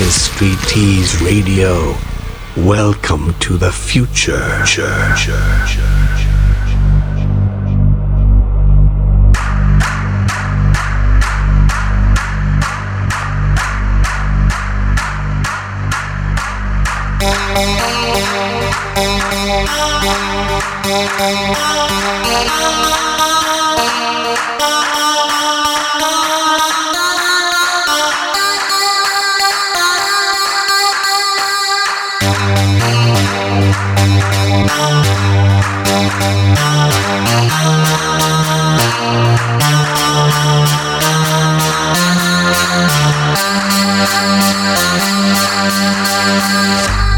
Is Street Tease Radio. Welcome to the future. Ah, ah, ah, Thank you.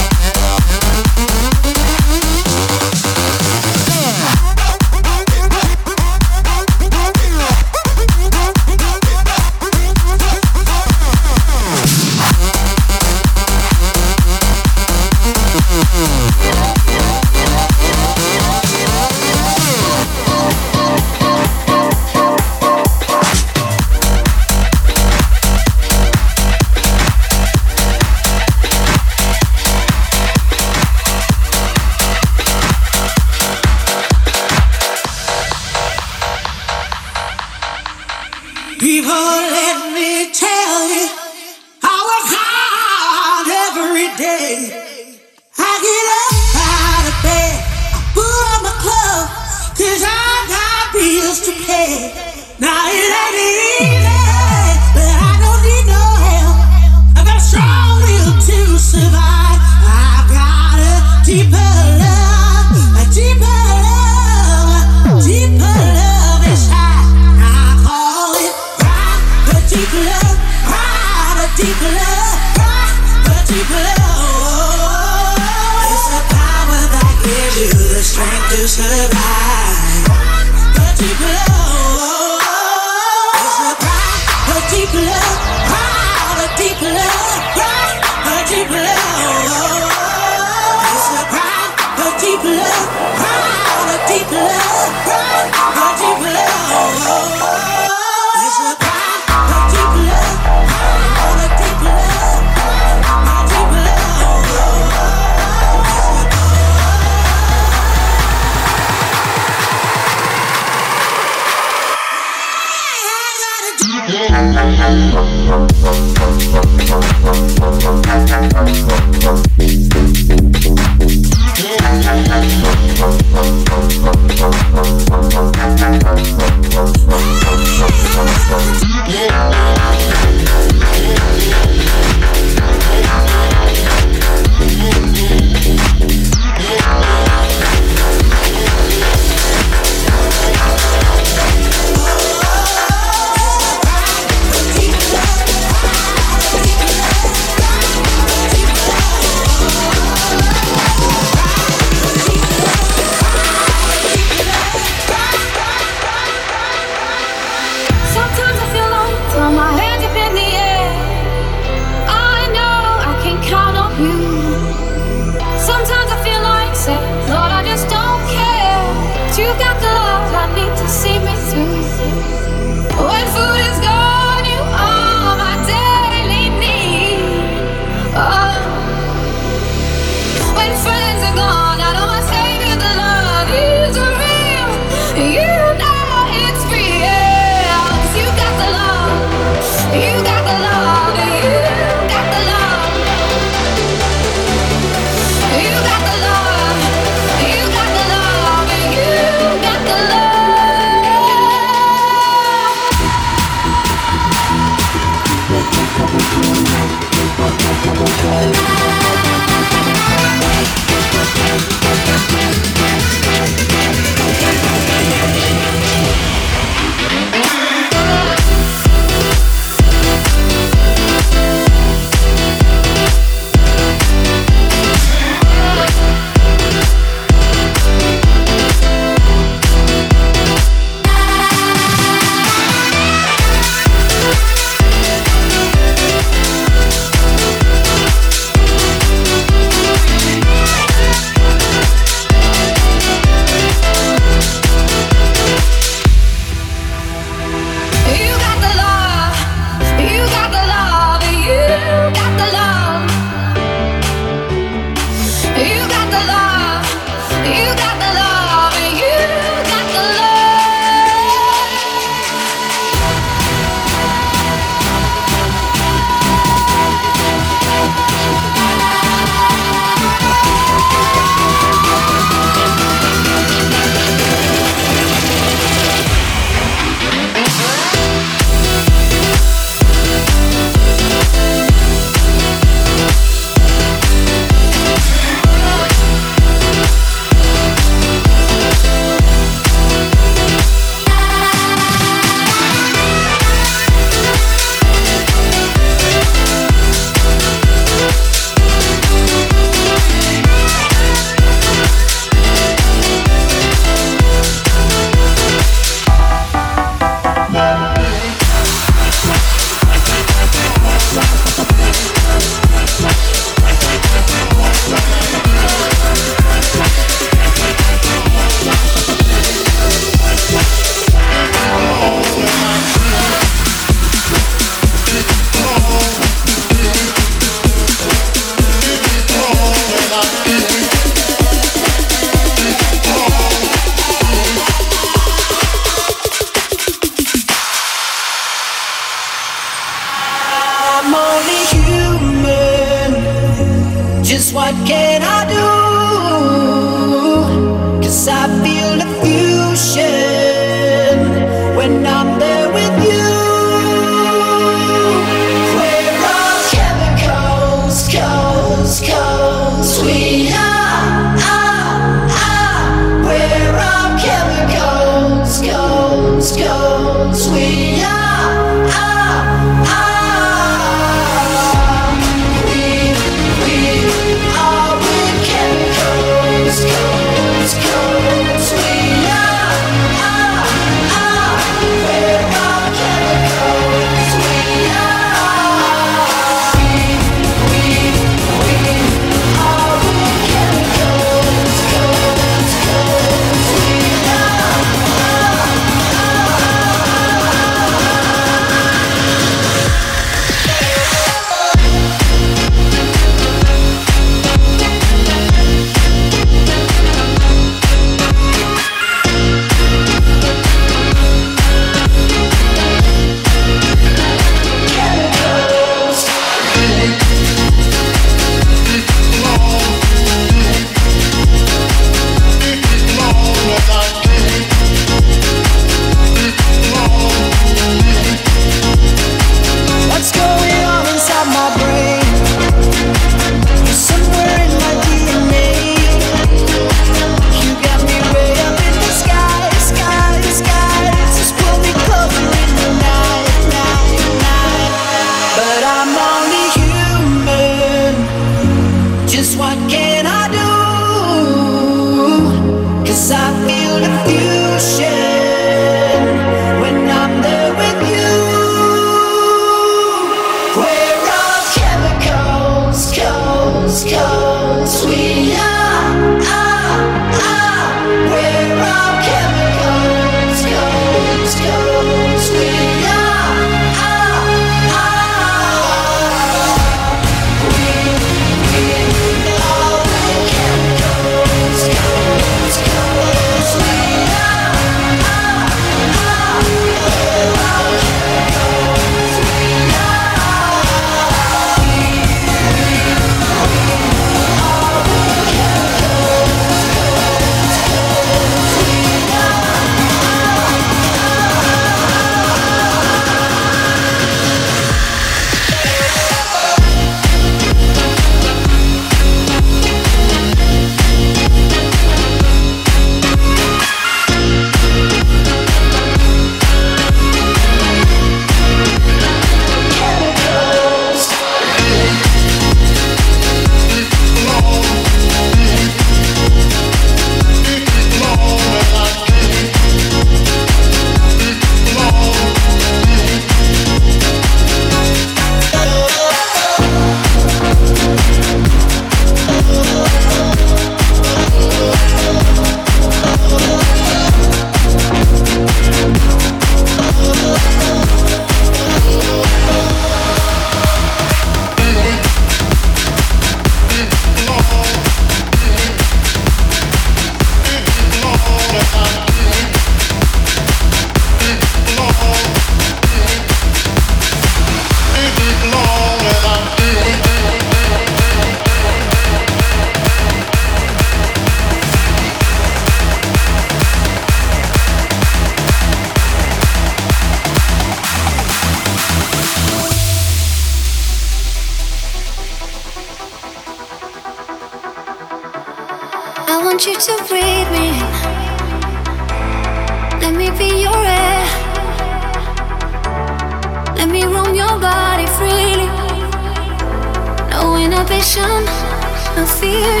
no fear.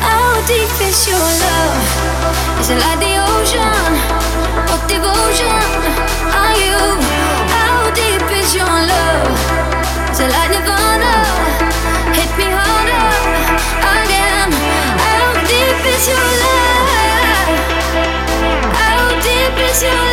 How deep is your love? Is it like the ocean? What devotion are you? How deep is your love? Is it like Nirvana? Hit me harder again. How deep is your love? How deep is your love?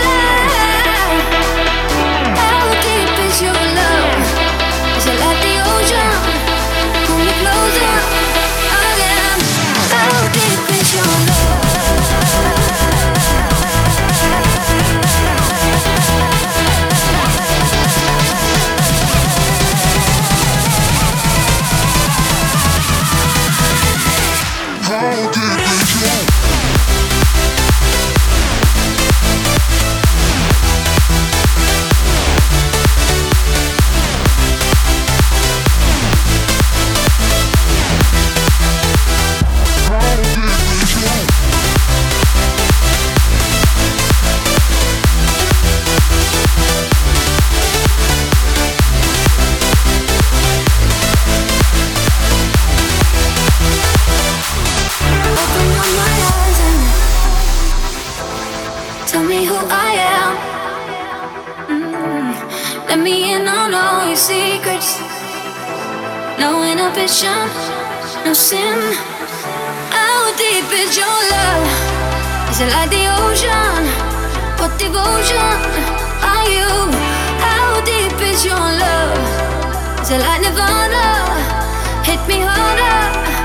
Is it like the ocean? What devotion are you? How deep is your love? Is it like nirvana? Hit me harder.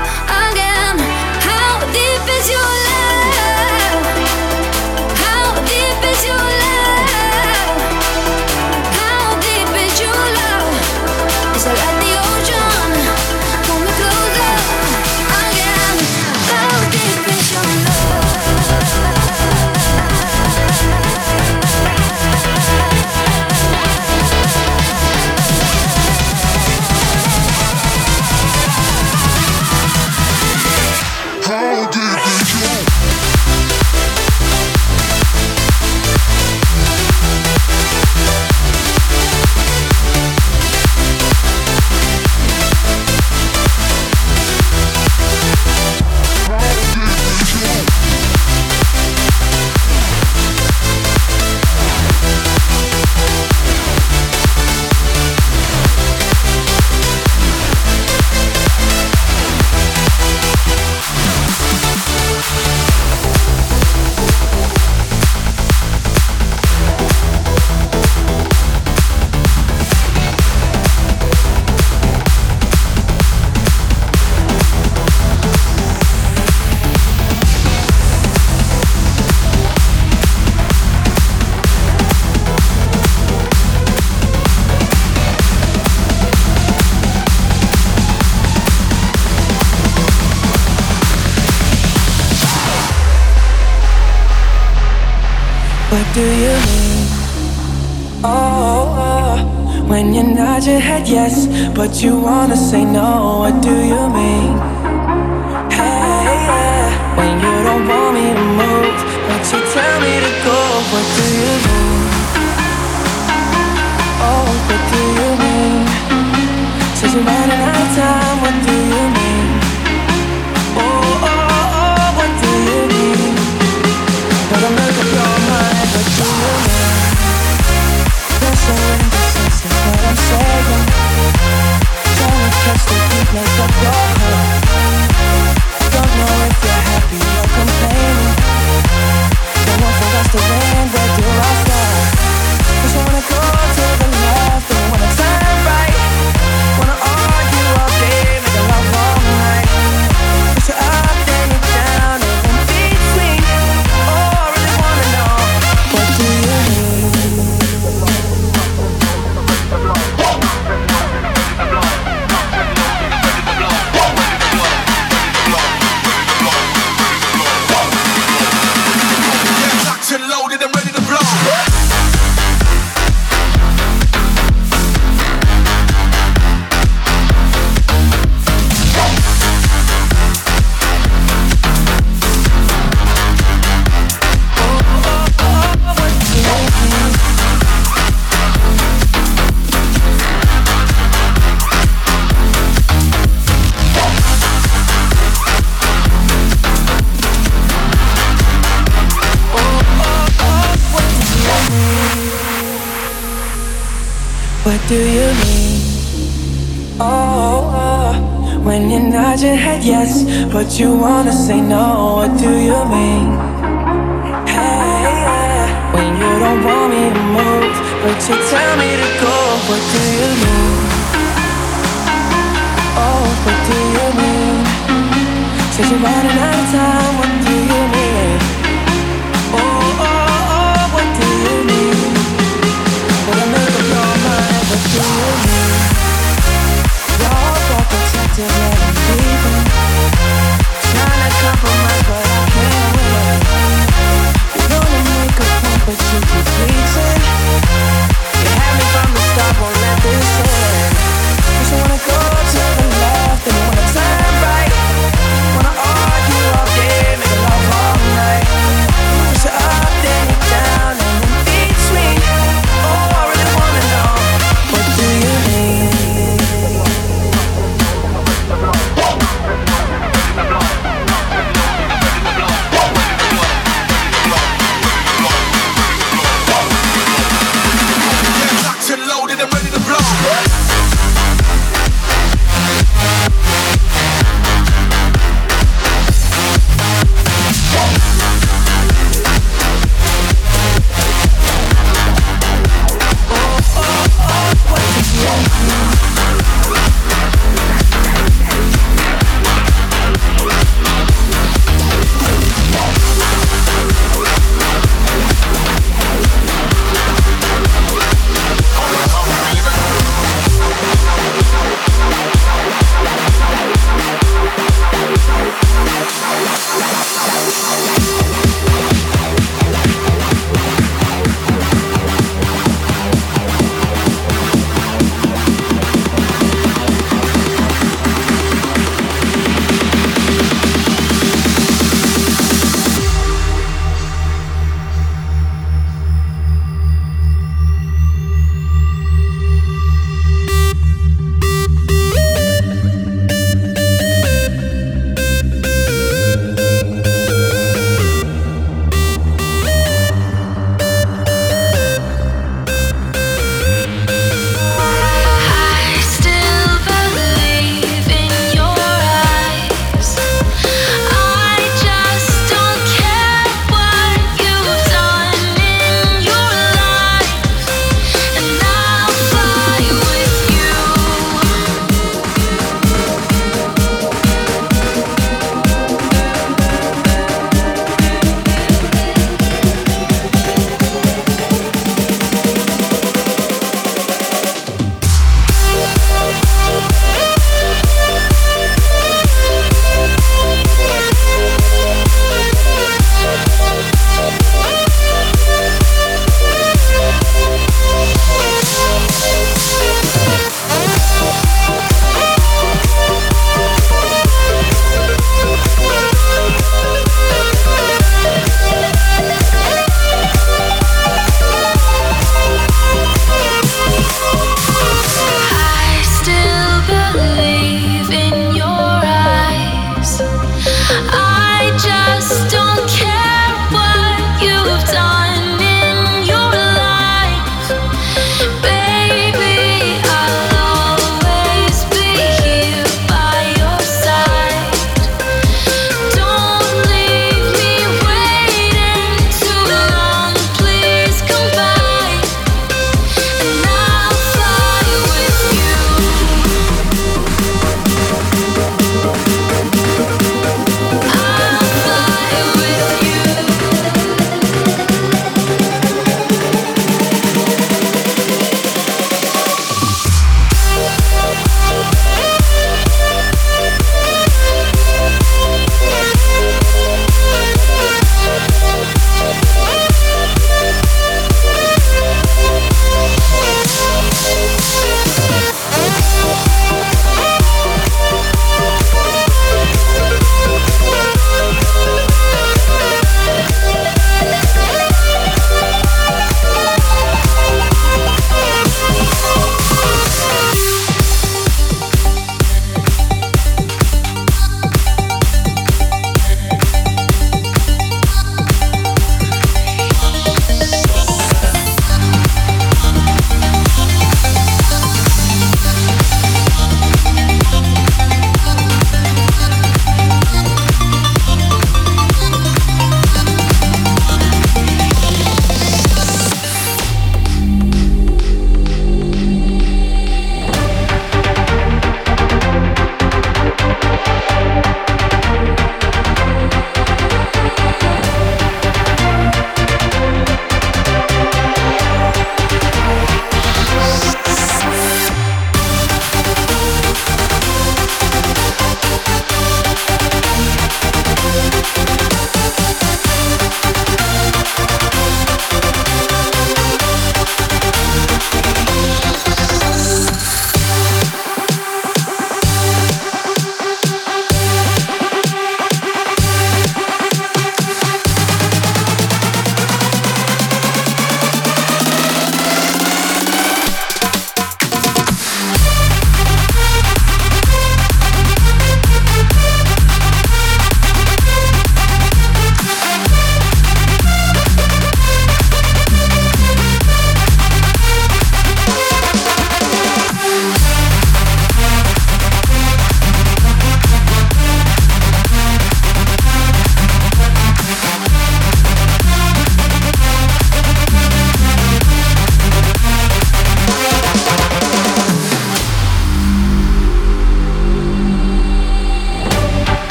but you You wanna say no, what do you mean? Hey, yeah. When you don't want me to move, but you tell me to go, what do you mean? Oh, what do you mean? Said you're running out of time, what do you mean? Oh, oh, oh, what do you mean? When I make up your mind, what do you mean? You're all protective,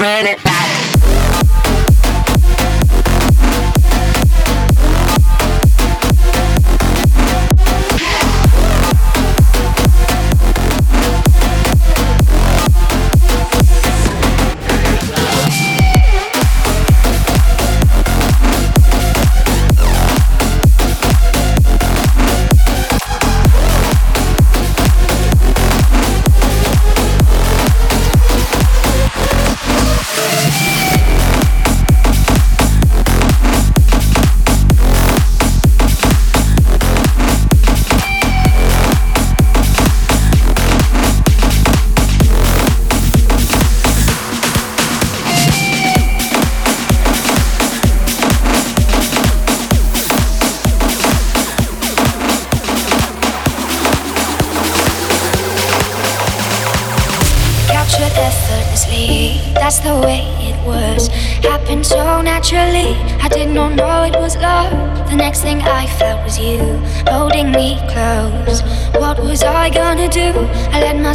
planet.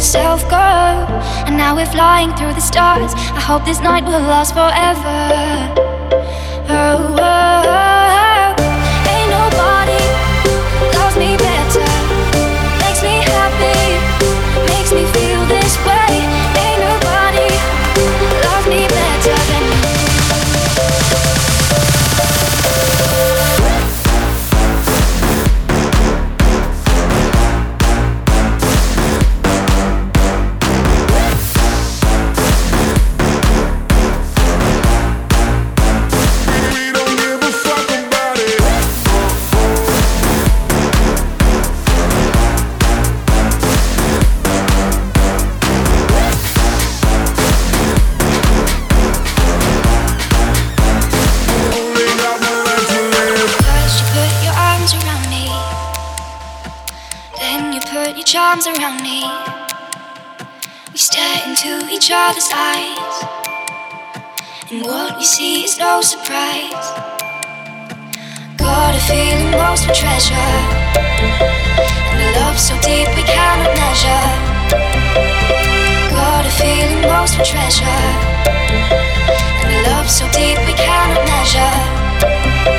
yourself go. And now we're flying through the stars. I hope this night will last forever. arms around me. We stare into each other's eyes. And what we see is no surprise. Got a feeling most for treasure. And a love so deep we cannot measure. Got a feeling most for treasure. And a love so deep we cannot measure.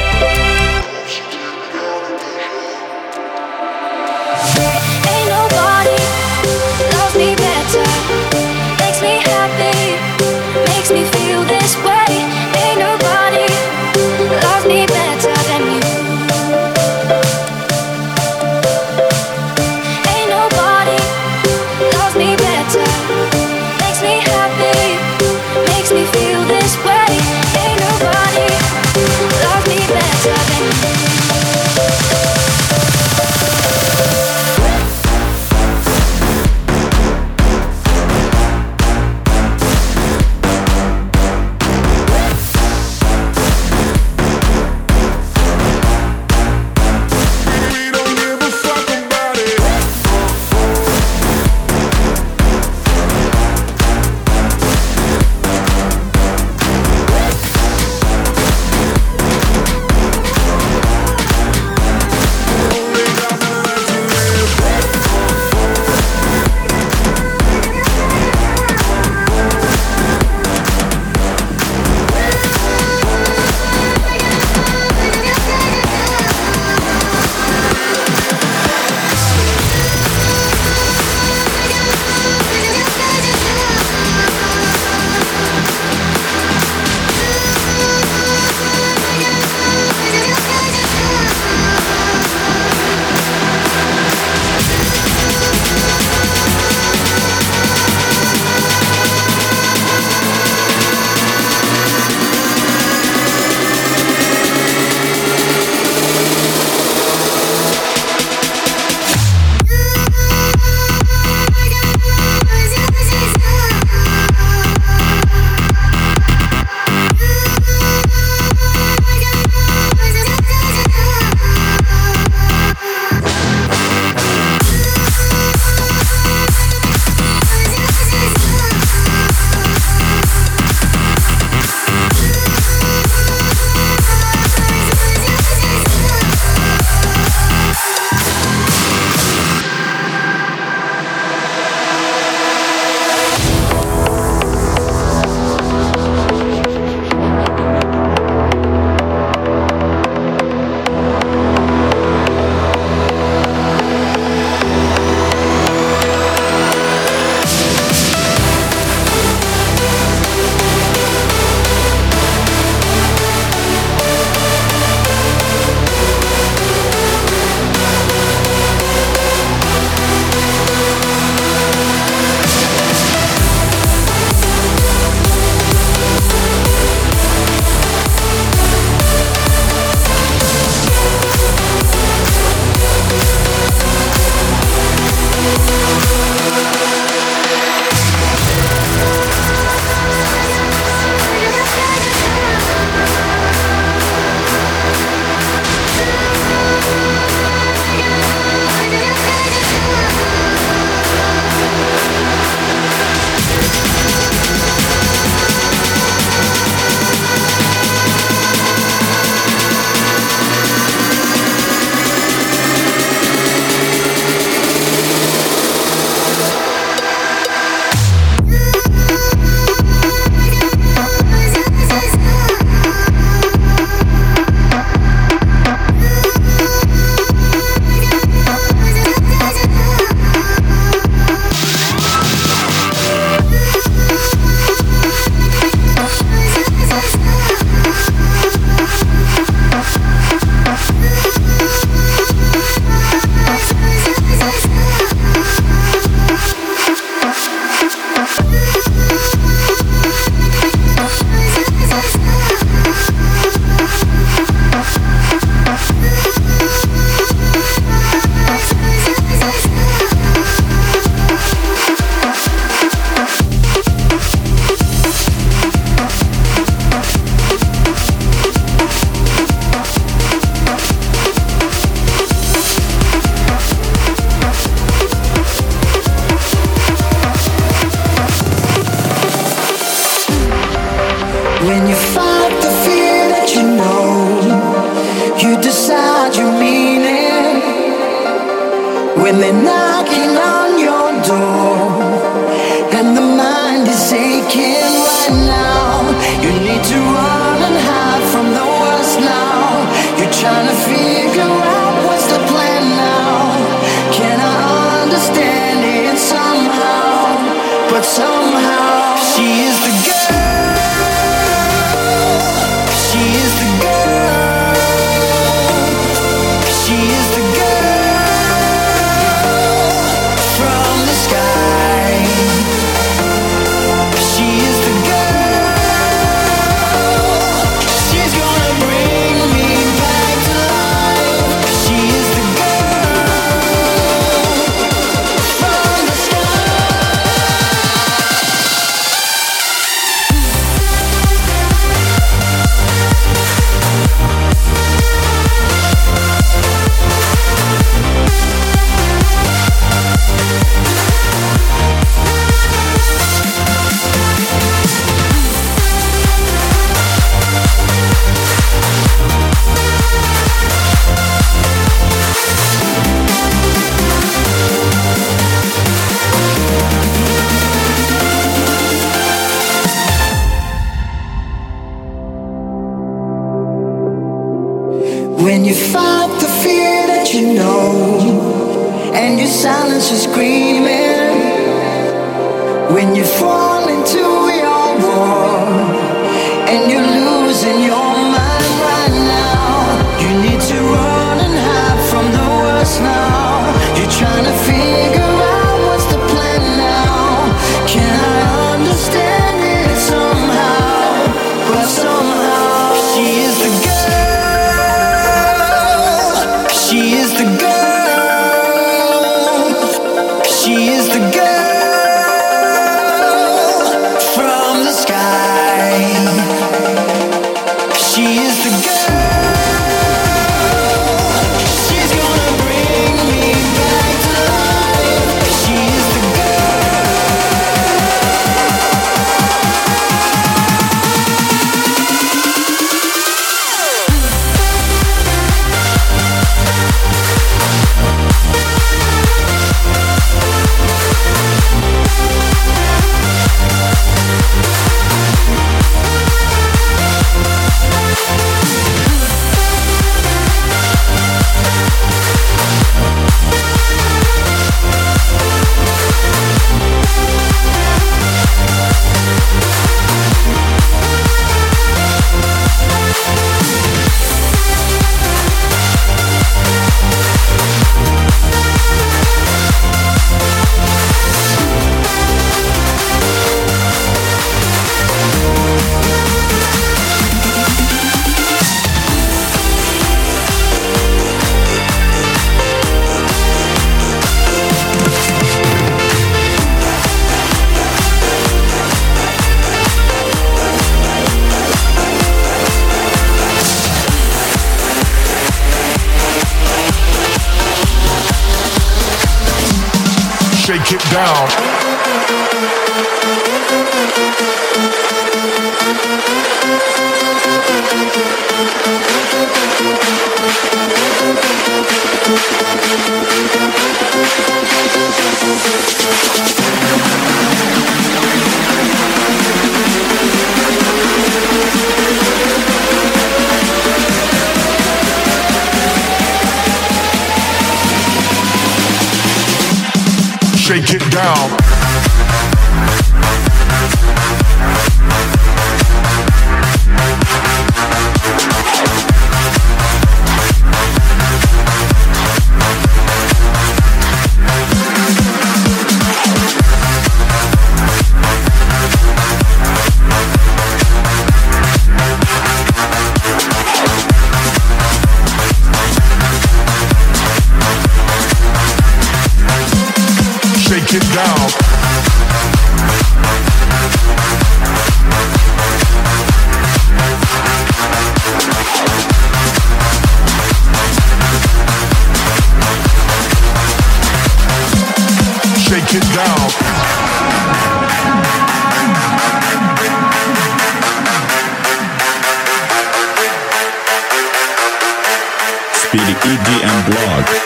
Blog.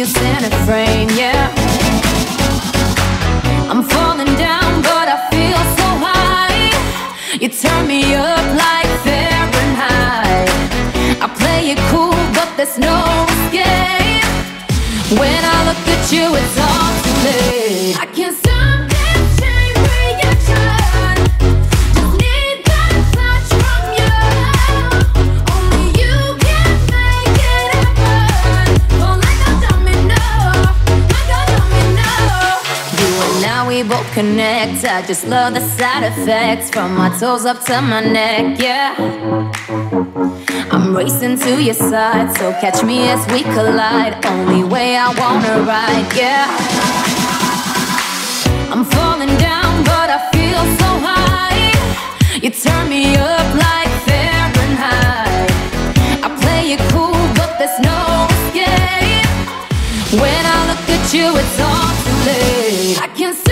you said just love the side effects from my toes up to my neck, yeah. I'm racing to your side, so catch me as we collide. Only way I wanna ride, yeah. I'm falling down, but I feel so high. You turn me up like Fahrenheit. I play it cool, but there's no escape. When I look at you, it's all too late. I can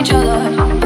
each other.